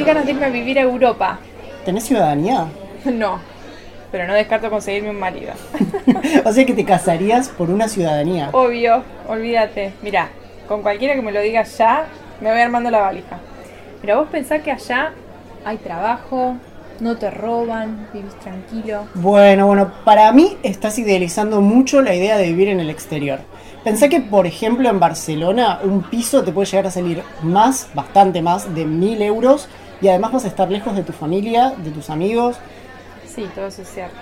qué ganas de irme a vivir a Europa. ¿Tenés ciudadanía? No, pero no descarto conseguirme un marido. o sea que te casarías por una ciudadanía. Obvio, olvídate. Mira, con cualquiera que me lo diga ya, me voy armando la valija. Mira, vos pensás que allá hay trabajo, no te roban, vivís tranquilo. Bueno, bueno, para mí estás idealizando mucho la idea de vivir en el exterior. Pensá que, por ejemplo, en Barcelona un piso te puede llegar a salir más, bastante más, de mil euros y además vas a estar lejos de tu familia, de tus amigos. Sí, todo eso es cierto.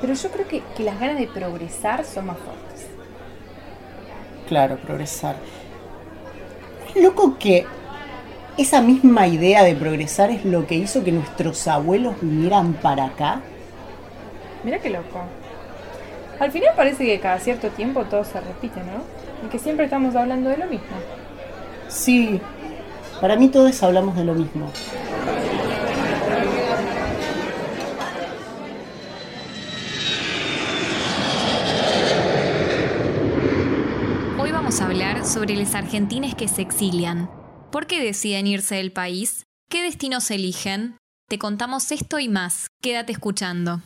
Pero yo creo que, que las ganas de progresar son más fuertes. Claro, progresar. Es loco que esa misma idea de progresar es lo que hizo que nuestros abuelos vinieran para acá. Mira qué loco. Al final parece que cada cierto tiempo todo se repite, ¿no? Y que siempre estamos hablando de lo mismo. Sí, para mí todos hablamos de lo mismo. Hoy vamos a hablar sobre los argentines que se exilian. ¿Por qué deciden irse del país? ¿Qué destinos eligen? Te contamos esto y más. Quédate escuchando.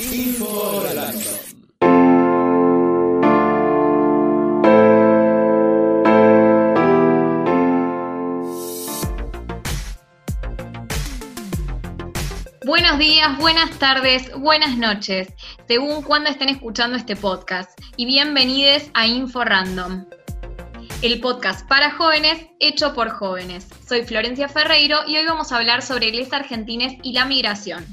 Buenas tardes, buenas noches, según cuando estén escuchando este podcast. Y bienvenidos a Info Random, el podcast para jóvenes hecho por jóvenes. Soy Florencia Ferreiro y hoy vamos a hablar sobre les argentines y la migración.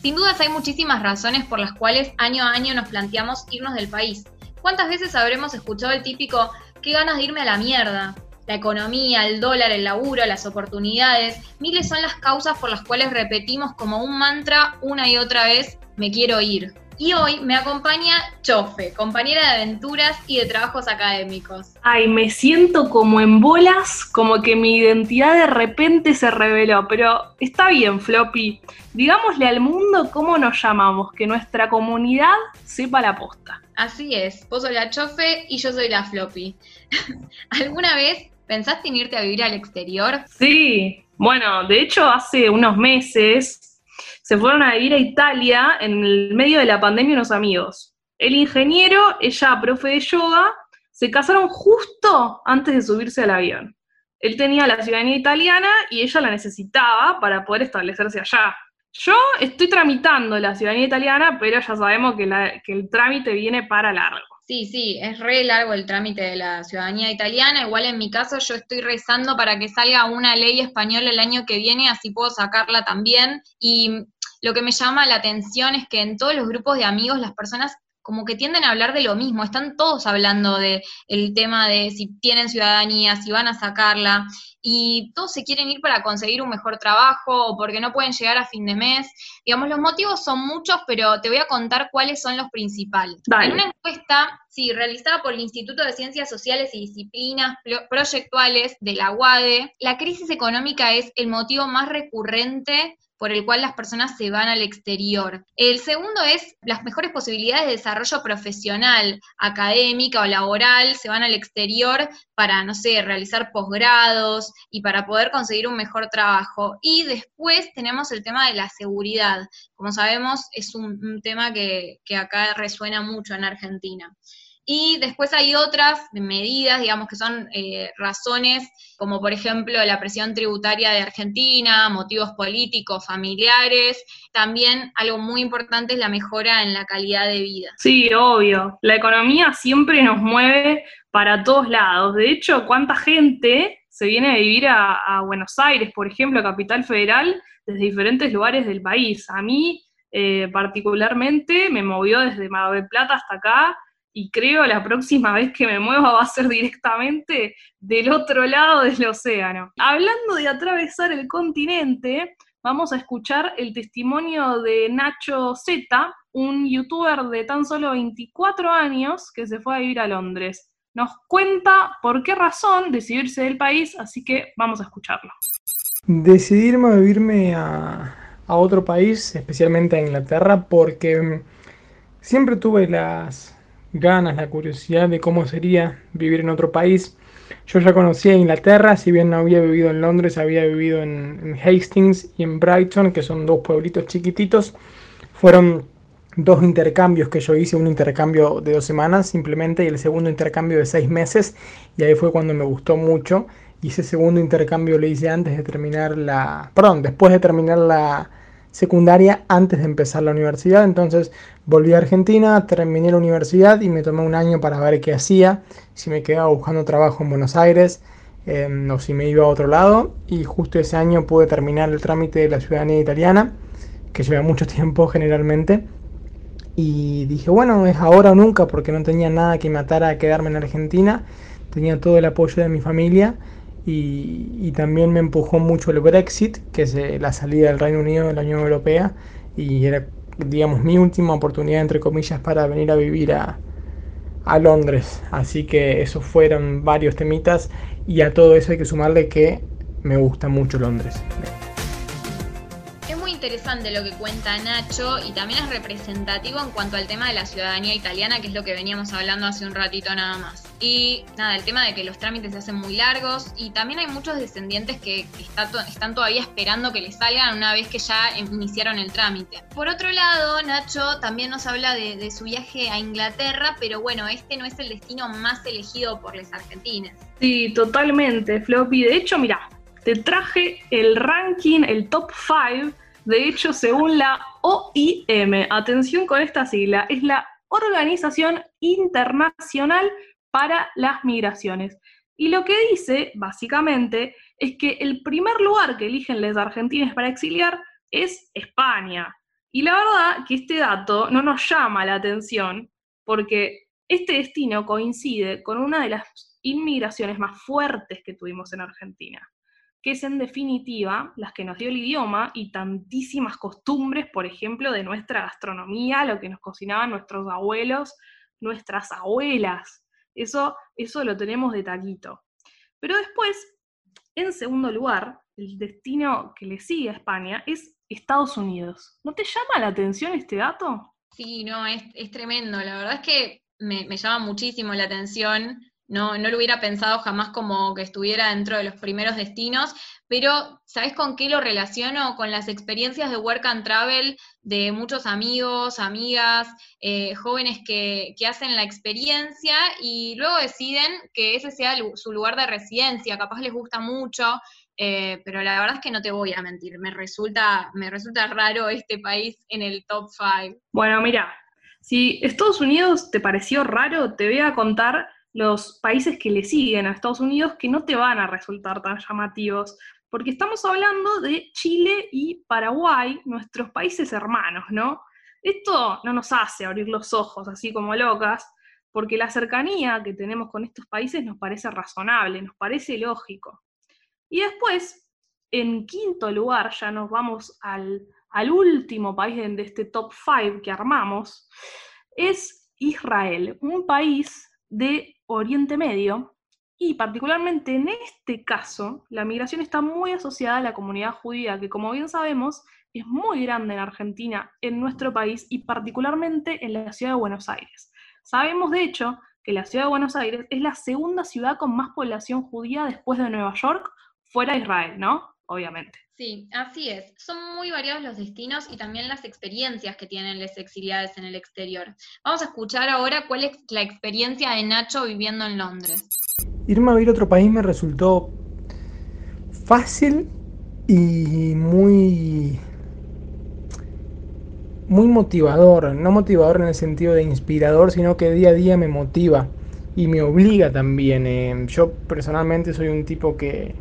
Sin dudas hay muchísimas razones por las cuales año a año nos planteamos irnos del país. ¿Cuántas veces habremos escuchado el típico, qué ganas de irme a la mierda? La economía, el dólar, el laburo, las oportunidades, miles son las causas por las cuales repetimos como un mantra una y otra vez, me quiero ir. Y hoy me acompaña Chofe, compañera de aventuras y de trabajos académicos. Ay, me siento como en bolas, como que mi identidad de repente se reveló, pero está bien, Floppy. Digámosle al mundo cómo nos llamamos, que nuestra comunidad sepa la posta. Así es, vos sos la Chofe y yo soy la Floppy. ¿Alguna vez ¿Pensaste en irte a vivir al exterior? Sí, bueno, de hecho hace unos meses se fueron a vivir a Italia en el medio de la pandemia unos amigos. El ingeniero, ella profe de yoga, se casaron justo antes de subirse al avión. Él tenía la ciudadanía italiana y ella la necesitaba para poder establecerse allá. Yo estoy tramitando la ciudadanía italiana, pero ya sabemos que, que el trámite viene para largo. Sí, sí, es re largo el trámite de la ciudadanía italiana. Igual en mi caso yo estoy rezando para que salga una ley española el año que viene, así puedo sacarla también. Y lo que me llama la atención es que en todos los grupos de amigos las personas como que tienden a hablar de lo mismo, están todos hablando de el tema de si tienen ciudadanía, si van a sacarla, y todos se quieren ir para conseguir un mejor trabajo o porque no pueden llegar a fin de mes. Digamos, los motivos son muchos, pero te voy a contar cuáles son los principales. En una encuesta, sí, realizada por el Instituto de Ciencias Sociales y Disciplinas Proyectuales de la UADE, la crisis económica es el motivo más recurrente por el cual las personas se van al exterior. El segundo es las mejores posibilidades de desarrollo profesional, académica o laboral, se van al exterior para, no sé, realizar posgrados y para poder conseguir un mejor trabajo. Y después tenemos el tema de la seguridad. Como sabemos, es un, tema que, que acá resuena mucho en Argentina. Y después hay otras medidas, digamos, que son eh, razones, como por ejemplo la presión tributaria de Argentina, motivos políticos, familiares. También algo muy importante es la mejora en la calidad de vida. Sí, obvio. La economía siempre nos mueve para todos lados. De hecho, ¿cuánta gente se viene a vivir a, Buenos Aires, por ejemplo, a Capital Federal, desde diferentes lugares del país? A mí, eh, particularmente, me movió desde Mar del Plata hasta acá y creo la próxima vez que me mueva va a ser directamente del otro lado del océano. Hablando de atravesar el continente, vamos a escuchar el testimonio de Nacho Z, un youtuber de tan solo 24 años que se fue a vivir a Londres. Nos cuenta por qué razón decidió irse del país, así que vamos a escucharlo. Decidirme a vivirme a, a otro país, especialmente a Inglaterra, porque siempre tuve las, ganas, la curiosidad de cómo sería vivir en otro país. yo ya conocía Inglaterra, si bien no había vivido en Londres, había vivido en, en Hastings y en Brighton, que son dos pueblitos chiquititos. Fueron dos intercambios que yo hice, un intercambio de dos semanas simplemente y el segundo intercambio de seis meses y ahí fue cuando me gustó mucho y ese segundo intercambio lo hice antes de terminar la, perdón, después de terminar la secundaria, antes de empezar la universidad, entonces volví a Argentina, terminé la universidad y me tomé un año para ver qué hacía, si me quedaba buscando trabajo en Buenos Aires em, o si me iba a otro lado. Y justo ese año pude terminar el trámite de la ciudadanía italiana, que lleva mucho tiempo generalmente. Y dije, bueno, es ahora o nunca porque no tenía nada que me atara a quedarme en Argentina, tenía todo el apoyo de mi familia y, también me empujó mucho el Brexit, que es eh, la salida del Reino Unido de la Unión Europea, y era, digamos, mi última oportunidad, entre comillas, para venir a vivir a, a Londres. Así que esos fueron varios temitas, y a todo eso hay que sumarle que me gusta mucho Londres interesante lo que cuenta Nacho y también es representativo en cuanto al tema de la ciudadanía italiana, que es lo que veníamos hablando hace un ratito nada más. Y nada, el tema de que los trámites se hacen muy largos y también hay muchos descendientes que, están todavía esperando que les salgan una vez que ya iniciaron el trámite. Por otro lado, Nacho también nos habla de, de su viaje a Inglaterra, pero bueno, este no es el destino más elegido por los argentinos. Sí, totalmente, Floppy. De hecho, mira, te traje el ranking, el top 5 de hecho, según la OIM, atención con esta sigla, es la Organización Internacional para las Migraciones. Y lo que dice, básicamente, es que el primer lugar que eligen los argentinos para exiliar es España. Y la verdad que este dato no nos llama la atención porque este destino coincide con una de las inmigraciones más fuertes que tuvimos en Argentina que es en definitiva las que nos dio el idioma y tantísimas costumbres, por ejemplo, de nuestra gastronomía, lo que nos cocinaban nuestros abuelos, nuestras abuelas. Eso, eso lo tenemos de taquito. Pero después, en segundo lugar, el destino que le sigue a España es Estados Unidos. ¿No te llama la atención este dato? Sí, no, es, tremendo. La verdad es que me, me llama muchísimo la atención no, no lo hubiera pensado jamás como que estuviera dentro de los primeros destinos, pero ¿sabes con qué lo relaciono? Con las experiencias de Work and Travel de muchos amigos, amigas, eh, jóvenes que, hacen la experiencia y luego deciden que ese sea su lugar de residencia, capaz les gusta mucho, eh, pero la verdad es que no te voy a mentir, me resulta, me resulta raro este país en el top 5. Bueno, mira, si Estados Unidos te pareció raro, te voy a contar los países que le siguen a Estados Unidos que no te van a resultar tan llamativos, porque estamos hablando de Chile y Paraguay, nuestros países hermanos, ¿no? Esto no nos hace abrir los ojos así como locas, porque la cercanía que tenemos con estos países nos parece razonable, nos parece lógico. Y después, en quinto lugar, ya nos vamos al, al último país de este top 5 que armamos, es Israel, un país de Oriente Medio, y particularmente en este caso, la migración está muy asociada a la comunidad judía, que como bien sabemos es muy grande en Argentina, en nuestro país y particularmente en la ciudad de Buenos Aires. Sabemos de hecho que la ciudad de Buenos Aires es la segunda ciudad con más población judía después de Nueva York, fuera de Israel, ¿no? Obviamente. Sí, así es. Son muy variados los destinos y también las experiencias que tienen las exiliadas en el exterior. Vamos a escuchar ahora cuál es la experiencia de Nacho viviendo en Londres. Irme a vivir a otro país me resultó fácil y muy muy motivador, no motivador en el sentido de inspirador, sino que día a día me motiva y me obliga también. Eh, yo personalmente soy un tipo que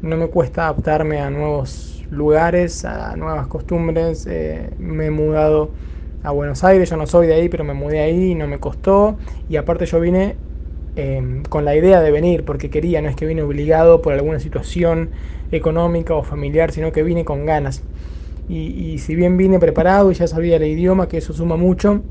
no me cuesta adaptarme a nuevos lugares, a nuevas costumbres. Eh, me he mudado a Buenos Aires, yo no soy de ahí, pero me mudé ahí y no me costó. Y aparte yo vine em, con la idea de venir, porque quería, no es que vine obligado por alguna situación económica o familiar, sino que vine con ganas. Y, y si bien vine preparado y ya sabía el idioma, que eso suma mucho,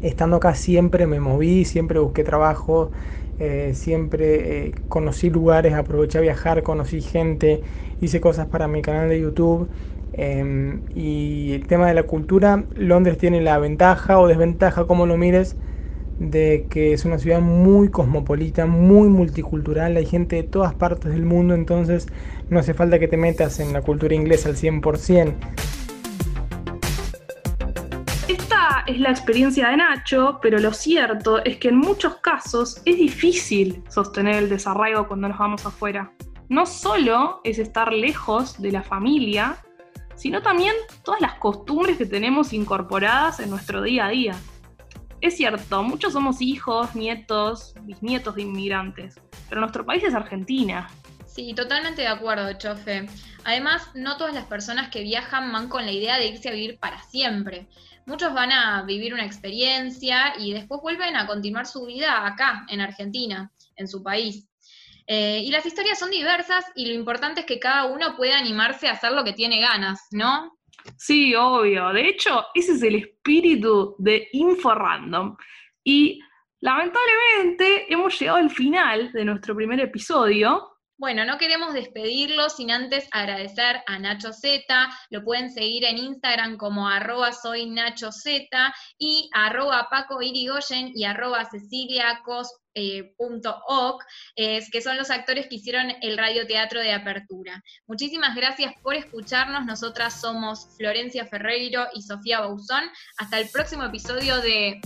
estando acá siempre me moví, siempre busqué trabajo, eh, siempre eh, conocí lugares, aproveché a viajar, conocí gente, hice cosas para mi canal de YouTube. Em, y el tema de la cultura, Londres tiene la ventaja o desventaja, como lo mires, de que es una ciudad muy cosmopolita, muy multicultural, hay gente de todas partes del mundo, entonces no hace falta que te metas en la cultura inglesa al 100%. Es la experiencia de Nacho, pero lo cierto es que en muchos casos es difícil sostener el desarraigo cuando nos vamos afuera. No solo es estar lejos de la familia, sino también todas las costumbres que tenemos incorporadas en nuestro día a día. Es cierto, muchos somos hijos, nietos, bisnietos de inmigrantes, pero nuestro país es Argentina. Sí, totalmente de acuerdo, Chofe. Además, no todas las personas que viajan van con la idea de irse a vivir para siempre. Muchos van a vivir una experiencia y después vuelven a continuar su vida acá, en Argentina, en su país. Eh, y las historias son diversas y lo importante es que cada uno pueda animarse a hacer lo que tiene ganas, ¿no? Sí, obvio. De hecho, ese es el espíritu de Info Random. Y lamentablemente hemos llegado al final de nuestro primer episodio. Bueno, no queremos despedirlo sin antes agradecer a Nacho Z. Lo pueden seguir en Instagram como arroba soy Nacho Z y arroba Paco y arroba Cecilia eh, que son los actores que hicieron el radioteatro de apertura. Muchísimas gracias por escucharnos. Nosotras somos Florencia Ferreiro y Sofía Bauzón. Hasta el próximo episodio de...